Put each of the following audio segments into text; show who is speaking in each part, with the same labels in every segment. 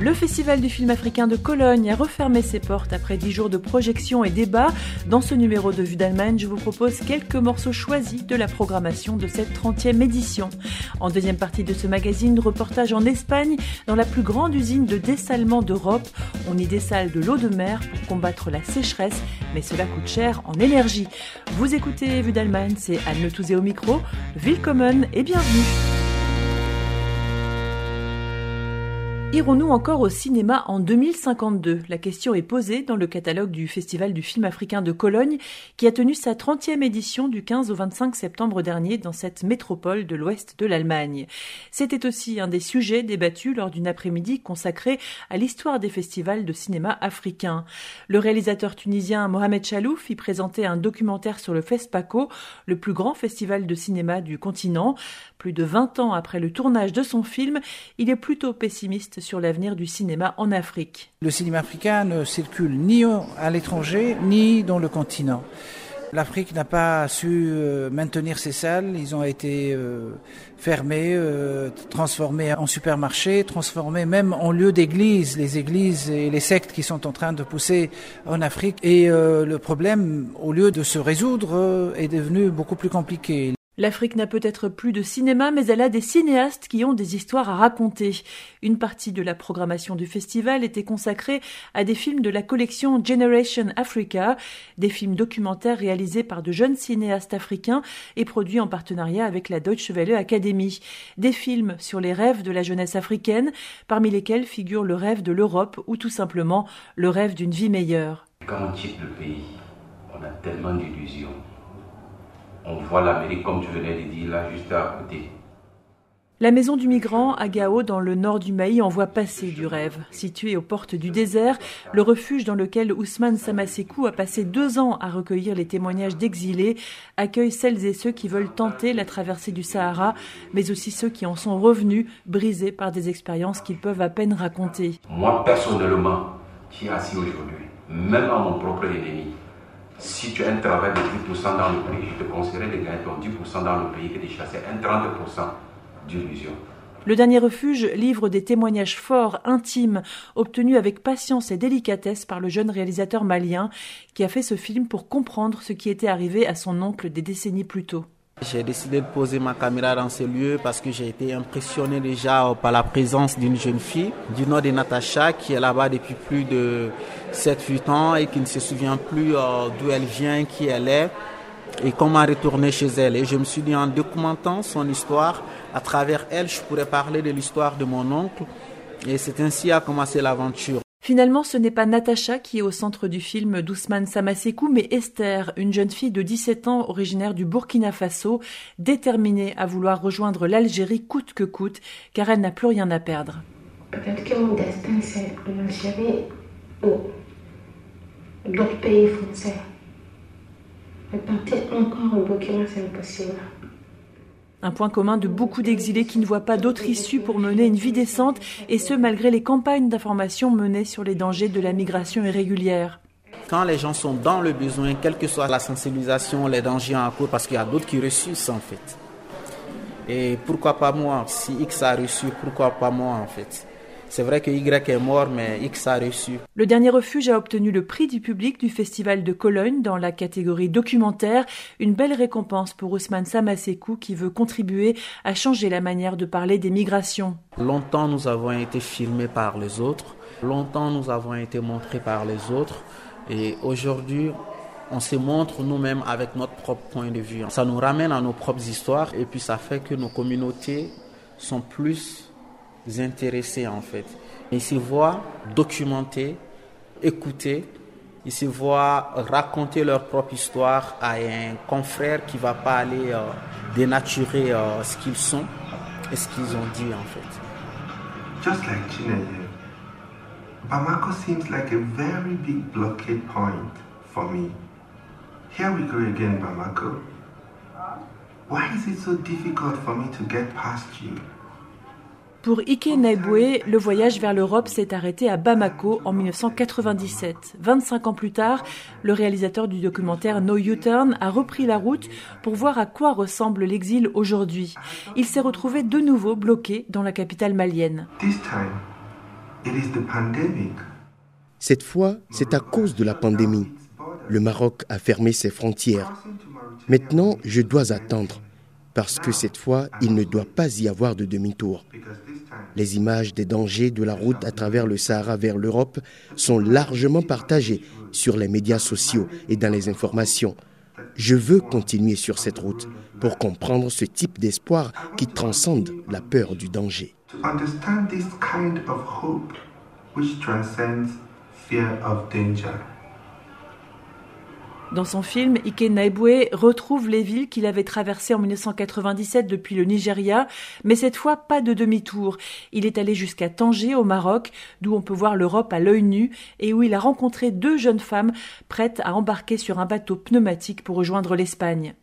Speaker 1: Le Festival du film africain de Cologne a refermé ses portes après dix jours de projections et débats. Dans ce numéro de Vue d'Allemagne, je vous propose quelques morceaux choisis de la programmation de cette 30e édition. En deuxième partie de ce magazine, reportage en Espagne, dans la plus grande usine de dessalement d'Europe. On y dessale de l'eau de mer pour combattre la sécheresse, mais cela coûte cher en énergie. Vous écoutez Vue d'Allemagne, c'est Anne Touzé au micro. Willkommen et bienvenue. Irons-nous encore au cinéma en 2052 La question est posée dans le catalogue du Festival du film africain de Cologne qui a tenu sa 30e édition du 15 au 25 septembre dernier dans cette métropole de l'ouest de l'Allemagne. C'était aussi un des sujets débattus lors d'une après-midi consacrée à l'histoire des festivals de cinéma africains. Le réalisateur tunisien Mohamed Chalouf y présentait un documentaire sur le FESPACO, le plus grand festival de cinéma du continent. Plus de 20 ans après le tournage de son film, il est plutôt pessimiste sur l'avenir du cinéma en Afrique.
Speaker 2: Le cinéma africain ne circule ni à l'étranger ni dans le continent. L'Afrique n'a pas su euh, maintenir ses salles, ils ont été euh, fermés, euh, transformés en supermarchés, transformés même en lieu d'église, les églises et les sectes qui sont en train de pousser en Afrique. Et le problème, au lieu de se résoudre, est devenu beaucoup plus compliqué.
Speaker 1: L'Afrique n'a peut-être plus de cinéma, mais elle a des cinéastes qui ont des histoires à raconter. Une partie de la programmation du festival était consacrée à des films de la collection Generation Africa, des films documentaires réalisés par de jeunes cinéastes africains et produits en partenariat avec la Deutsche Welle Academy. Des films sur les rêves de la jeunesse africaine, parmi lesquels figure le rêve de l'Europe ou tout simplement le rêve d'une vie meilleure.
Speaker 3: Quand on quitte le pays, on a tellement d'illusions on voit l'Amérique, comme tu venais de dire, là, juste à côté.
Speaker 1: La maison du migrant à Gao, dans le nord du Maï, envoie passer du rêve. Situé aux portes du désert, le refuge dans lequel Ousmane Samasekou a passé deux ans à recueillir les témoignages d'exilés accueille celles et ceux qui veulent tenter la traversée du Sahara, mais aussi ceux qui en sont revenus, brisés par des expériences qu'ils peuvent à peine raconter.
Speaker 3: Moi, personnellement, qui est assis aujourd'hui, même à mon propre ennemi, si tu as un travail de 10% dans le pays, je te conseillerais de gagner ton 10% dans le pays que de chasser un 30% d'illusion.
Speaker 1: Le dernier refuge livre des témoignages forts, intimes, obtenus avec patience et délicatesse par le jeune réalisateur malien qui a fait ce film pour comprendre ce qui était arrivé à son oncle des décennies plus tôt.
Speaker 4: J'ai décidé de poser ma caméra dans ce lieu parce que j'ai été impressionné déjà par la présence d'une jeune fille du nom de Natacha qui est là-bas depuis plus de 7-8 ans et qui ne se souvient plus euh, d'où elle vient, qui elle est et comment retourner chez elle. Et je me suis dit en documentant son histoire, à travers elle, je pourrais parler de l'histoire de mon oncle. Et c'est ainsi a commencé l'aventure.
Speaker 1: Finalement, ce n'est pas Natacha qui est au centre du film d'Ousmane Samasekou, mais Esther, une jeune fille de 17 ans originaire du Burkina Faso, déterminée à vouloir rejoindre l'Algérie coûte que coûte, car elle n'a plus rien à perdre.
Speaker 5: Peut-être que mon l'Algérie ou pays français. Mais encore au Burkina, c'est impossible.
Speaker 1: Un point commun de beaucoup d'exilés qui ne voient pas d'autre issue pour mener une vie décente, et ce malgré les campagnes d'information menées sur les dangers de la migration irrégulière.
Speaker 4: Quand les gens sont dans le besoin, quelle que soit la sensibilisation, les dangers en cours, parce qu'il y a d'autres qui reçuent en fait. Et pourquoi pas moi Si X a reçu, pourquoi pas moi en fait c'est vrai que Y est mort, mais X a reçu.
Speaker 1: Le dernier refuge a obtenu le prix du public du Festival de Cologne dans la catégorie documentaire, une belle récompense pour Ousmane Samasekou qui veut contribuer à changer la manière de parler des migrations.
Speaker 4: Longtemps nous avons été filmés par les autres, longtemps nous avons été montrés par les autres, et aujourd'hui on se montre nous-mêmes avec notre propre point de vue. Ça nous ramène à nos propres histoires et puis ça fait que nos communautés sont plus intéressés en fait. Ils se voient documenter, écouter, ils se voient raconter leur propre histoire à un confrère qui va pas aller euh, dénaturer euh, ce qu'ils sont et ce qu'ils ont dit en fait.
Speaker 6: Just like Chineye, Bamako seems like a very big blockade point for me. Here we go again, Bamako. Why is it so difficult for me to get past you?
Speaker 1: Pour Ike Naibwe, le voyage vers l'Europe s'est arrêté à Bamako en 1997. 25 ans plus tard, le réalisateur du documentaire No U-Turn a repris la route pour voir à quoi ressemble l'exil aujourd'hui. Il s'est retrouvé de nouveau bloqué dans la capitale malienne.
Speaker 7: Cette fois, c'est à cause de la pandémie. Le Maroc a fermé ses frontières. Maintenant, je dois attendre parce que cette fois, il ne doit pas y avoir de demi-tour. Les images des dangers de la route à travers le Sahara vers l'Europe sont largement partagées sur les médias sociaux et dans les informations. Je veux continuer sur cette route pour comprendre ce type d'espoir qui transcende la peur du danger.
Speaker 1: Dans son film, Ike Naibwe retrouve les villes qu'il avait traversées en 1997 depuis le Nigeria, mais cette fois pas de demi-tour. Il est allé jusqu'à Tanger au Maroc, d'où on peut voir l'Europe à l'œil nu, et où il a rencontré deux jeunes femmes prêtes à embarquer sur un bateau pneumatique pour rejoindre l'Espagne.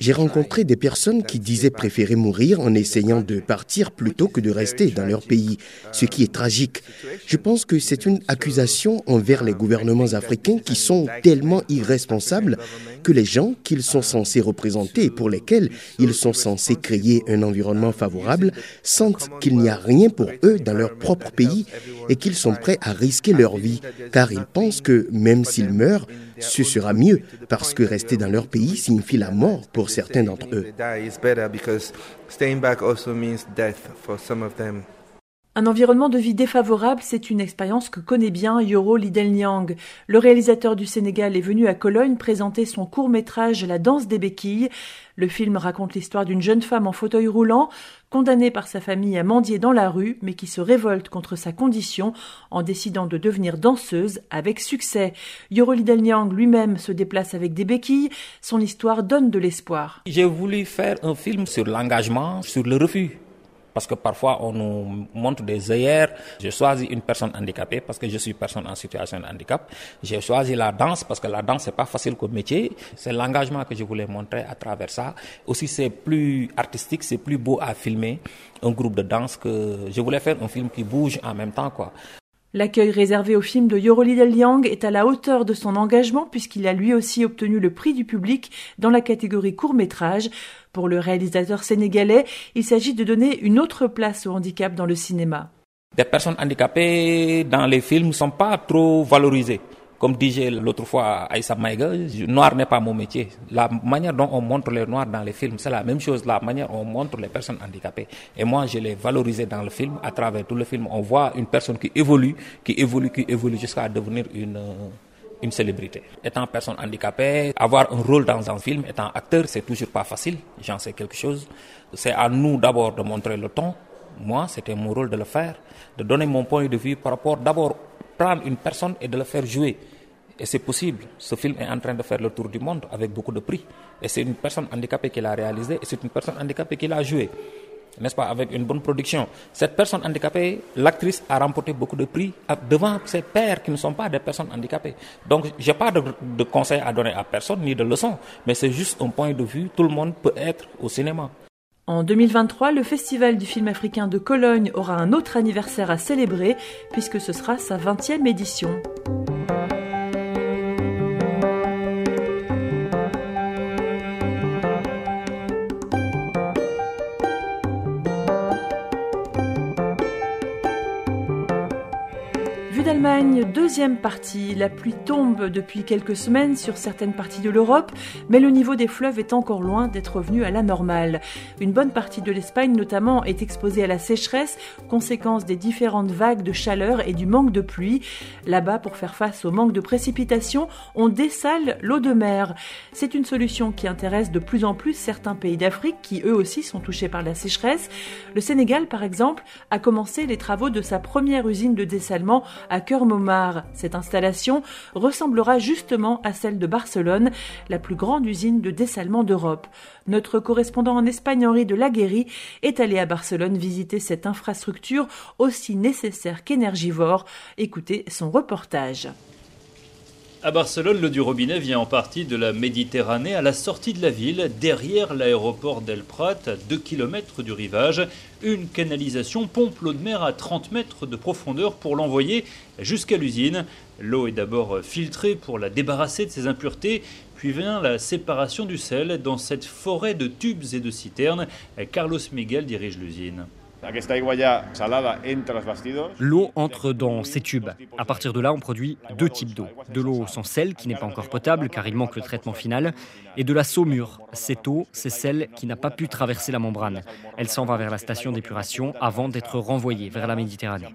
Speaker 7: J'ai rencontré des personnes qui disaient préférer mourir en essayant de partir plutôt que de rester dans leur pays, ce qui est tragique. Je pense que c'est une accusation envers les gouvernements africains qui sont tellement irresponsables que les gens qu'ils sont censés représenter et pour lesquels ils sont censés créer un environnement favorable sentent qu'il n'y a rien pour eux dans leur propre pays et qu'ils sont prêts à risquer leur vie car ils pensent que même s'ils meurent, ce sera mieux parce que rester dans leur pays signifie la mort pour certains d'entre eux.
Speaker 1: Un environnement de vie défavorable, c'est une expérience que connaît bien Yoro Lidel Le réalisateur du Sénégal est venu à Cologne présenter son court-métrage La danse des béquilles. Le film raconte l'histoire d'une jeune femme en fauteuil roulant, condamnée par sa famille à mendier dans la rue, mais qui se révolte contre sa condition en décidant de devenir danseuse avec succès. Yoro Lidel lui-même se déplace avec des béquilles. Son histoire donne de l'espoir.
Speaker 8: J'ai voulu faire un film sur l'engagement, sur le refus parce que parfois on nous montre des œillères. J'ai choisi une personne handicapée parce que je suis personne en situation de handicap. J'ai choisi la danse parce que la danse c'est pas facile comme métier. C'est l'engagement que je voulais montrer à travers ça. Aussi c'est plus artistique, c'est plus beau à filmer un groupe de danse que je voulais faire un film qui bouge en même temps quoi.
Speaker 1: L'accueil réservé au film de Yoroli Del Liang est à la hauteur de son engagement puisqu'il a lui aussi obtenu le prix du public dans la catégorie court métrage. Pour le réalisateur sénégalais, il s'agit de donner une autre place au handicap dans le cinéma.
Speaker 8: Des personnes handicapées dans les films ne sont pas trop valorisées. Comme disait l'autre fois Aïssa Maïga, noir n'est pas mon métier. La manière dont on montre les noirs dans les films, c'est la même chose, la manière dont on montre les personnes handicapées. Et moi, je l'ai valorisé dans le film. À travers tout le film, on voit une personne qui évolue, qui évolue, qui évolue jusqu'à devenir une une célébrité. Étant personne handicapée, avoir un rôle dans un film, étant acteur, c'est toujours pas facile. J'en sais quelque chose. C'est à nous d'abord de montrer le ton. Moi, c'était mon rôle de le faire, de donner mon point de vue par rapport d'abord prendre une personne et de le faire jouer. Et c'est possible. Ce film est en train de faire le tour du monde avec beaucoup de prix. Et c'est une personne handicapée qui l'a réalisé et c'est une personne handicapée qui l'a joué. N'est-ce pas, avec une bonne production. Cette personne handicapée, l'actrice a remporté beaucoup de prix devant ses pairs qui ne sont pas des personnes handicapées. Donc, j'ai pas de, de conseils à donner à personne, ni de leçons, mais c'est juste un point de vue. Tout le monde peut être au cinéma.
Speaker 1: En 2023, le Festival du film africain de Cologne aura un autre anniversaire à célébrer puisque ce sera sa 20e édition. d'Allemagne, deuxième partie. La pluie tombe depuis quelques semaines sur certaines parties de l'Europe, mais le niveau des fleuves est encore loin d'être revenu à la normale. Une bonne partie de l'Espagne notamment est exposée à la sécheresse, conséquence des différentes vagues de chaleur et du manque de pluie. Là-bas, pour faire face au manque de précipitations, on dessale l'eau de mer. C'est une solution qui intéresse de plus en plus certains pays d'Afrique qui eux aussi sont touchés par la sécheresse. Le Sénégal, par exemple, a commencé les travaux de sa première usine de dessalement à Cœur-Momar. Cette installation ressemblera justement à celle de Barcelone, la plus grande usine de dessalement d'Europe. Notre correspondant en Espagne, Henri de Laguéry, est allé à Barcelone visiter cette infrastructure aussi nécessaire qu'énergivore. Écoutez son reportage.
Speaker 9: À Barcelone, l'eau du robinet vient en partie de la Méditerranée à la sortie de la ville, derrière l'aéroport d'El Prat, à 2 km du rivage. Une canalisation pompe l'eau de mer à 30 mètres de profondeur pour l'envoyer jusqu'à l'usine. L'eau est d'abord filtrée pour la débarrasser de ses impuretés, puis vient la séparation du sel dans cette forêt de tubes et de citernes. Carlos Miguel dirige l'usine.
Speaker 10: L'eau entre dans ces tubes. À partir de là, on produit deux types d'eau. De l'eau sans sel, qui n'est pas encore potable car il manque le traitement final, et de la saumure. Cette eau, c'est celle qui n'a pas pu traverser la membrane. Elle s'en va vers la station d'épuration avant d'être renvoyée vers la Méditerranée.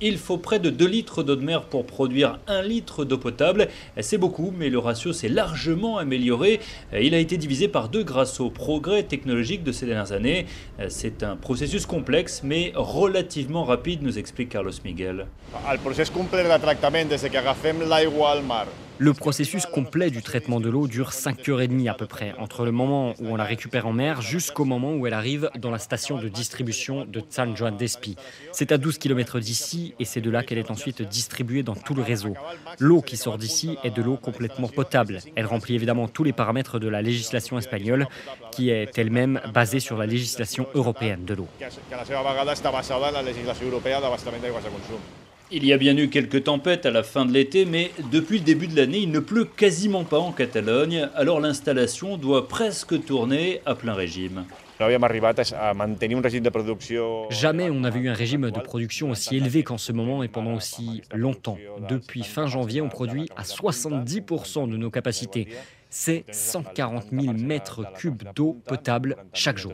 Speaker 9: Il faut près de 2 litres d'eau de mer pour produire 1 litre d'eau potable. C'est beaucoup, mais le ratio s'est largement amélioré. Il a été divisé par deux grâce au progrès technologique de ces dernières années. C'est un processus complexe, mais relativement rapide, nous explique Carlos Miguel.
Speaker 10: Le processus complet le processus complet du traitement de l'eau dure 5 heures et à peu près, entre le moment où on la récupère en mer jusqu'au moment où elle arrive dans la station de distribution de San Juan d'Espi. C'est à 12 km d'ici et c'est de là qu'elle est ensuite distribuée dans tout le réseau. L'eau qui sort d'ici est de l'eau complètement potable. Elle remplit évidemment tous les paramètres de la législation espagnole qui est elle-même basée sur la législation européenne de l'eau.
Speaker 9: Il y a bien eu quelques tempêtes à la fin de l'été, mais depuis le début de l'année, il ne pleut quasiment pas en Catalogne, alors l'installation doit presque tourner à plein régime.
Speaker 10: Jamais on n'avait eu un régime de production aussi élevé qu'en ce moment et pendant aussi longtemps. Depuis fin janvier, on produit à 70% de nos capacités. C'est 140 000 mètres cubes d'eau potable chaque jour.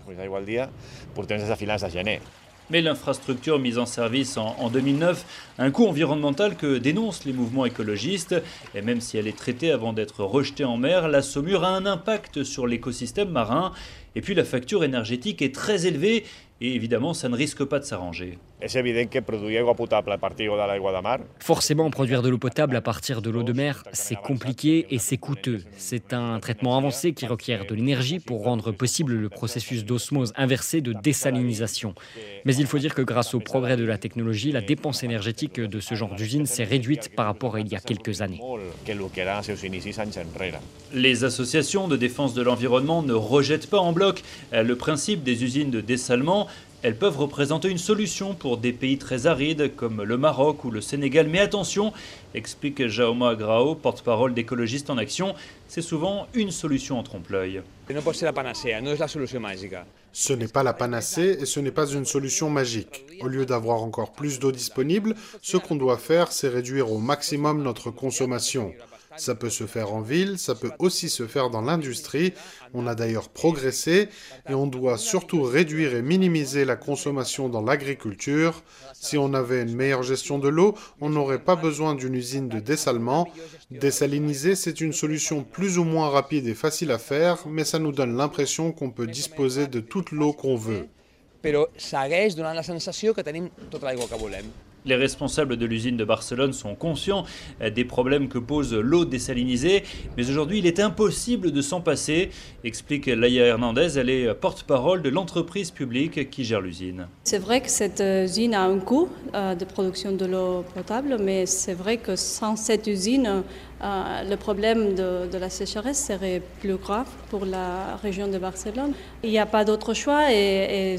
Speaker 9: Mais l'infrastructure mise en service en, 2009, un coût environnemental que dénoncent les mouvements écologistes, et même si elle est traitée avant d'être rejetée en mer, la saumure a un impact sur l'écosystème marin, et puis la facture énergétique est très élevée, et évidemment ça ne risque pas de s'arranger.
Speaker 10: Forcément, produire de l'eau potable à partir de l'eau de mer, c'est compliqué et c'est coûteux. C'est un traitement avancé qui requiert de l'énergie pour rendre possible le processus d'osmose inversée de désalinisation. Mais il faut dire que grâce au progrès de la technologie, la dépense énergétique de ce genre d'usine s'est réduite par rapport à il y a quelques années.
Speaker 9: Les associations de défense de l'environnement ne rejettent pas en bloc le principe des usines de dessalement elles peuvent représenter une solution pour des pays très arides comme le Maroc ou le Sénégal. Mais attention, explique Jaume Agrao, porte-parole d'écologistes en action, c'est souvent une solution en trompe-l'œil.
Speaker 11: Ce n'est pas la panacée et ce n'est pas une solution magique. Au lieu d'avoir encore plus d'eau disponible, ce qu'on doit faire, c'est réduire au maximum notre consommation. Ça peut se faire en ville, ça peut aussi se faire dans l'industrie. On a d'ailleurs progressé et on doit surtout réduire et minimiser la consommation dans l'agriculture. Si on avait une meilleure gestion de l'eau, on n'aurait pas besoin d'une usine de dessalement. Dessaliniser, c'est une solution plus ou moins rapide et facile à faire, mais ça nous donne l'impression qu'on peut disposer de toute l'eau qu'on veut.
Speaker 9: Les responsables de l'usine de Barcelone sont conscients des problèmes que pose l'eau désalinisée, mais aujourd'hui il est impossible de s'en passer, explique Laïa Hernandez, elle est porte-parole de l'entreprise publique qui gère l'usine.
Speaker 12: C'est vrai que cette usine a un coût euh, de production de l'eau potable, mais c'est vrai que sans cette usine, euh, le problème de, la sécheresse serait plus grave pour la région de Barcelone. Il n'y a pas d'autre choix et,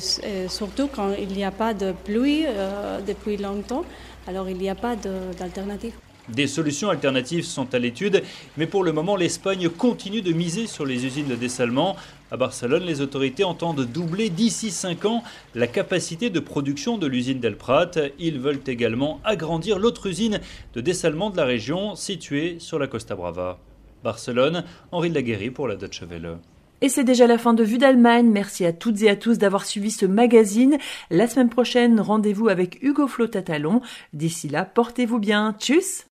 Speaker 12: surtout quand il n'y a pas de pluie euh, depuis longtemps, alors il n'y a pas d'alternative.
Speaker 9: Des solutions alternatives sont à l'étude, mais pour le moment, l'Espagne continue de miser sur les usines de dessalement. À Barcelone, les autorités entendent doubler d'ici 5 ans la capacité de production de l'usine d'El Prat. Ils veulent également agrandir l'autre usine de dessalement de la région située sur la Costa Brava. Barcelone, Henri Laguerre pour la Deutsche Welle.
Speaker 1: Et c'est déjà la fin de Vue d'Allemagne. Merci à toutes et à tous d'avoir suivi ce magazine. La semaine prochaine, rendez-vous avec Hugo Flotatalon. D'ici là, portez-vous bien. Tchuss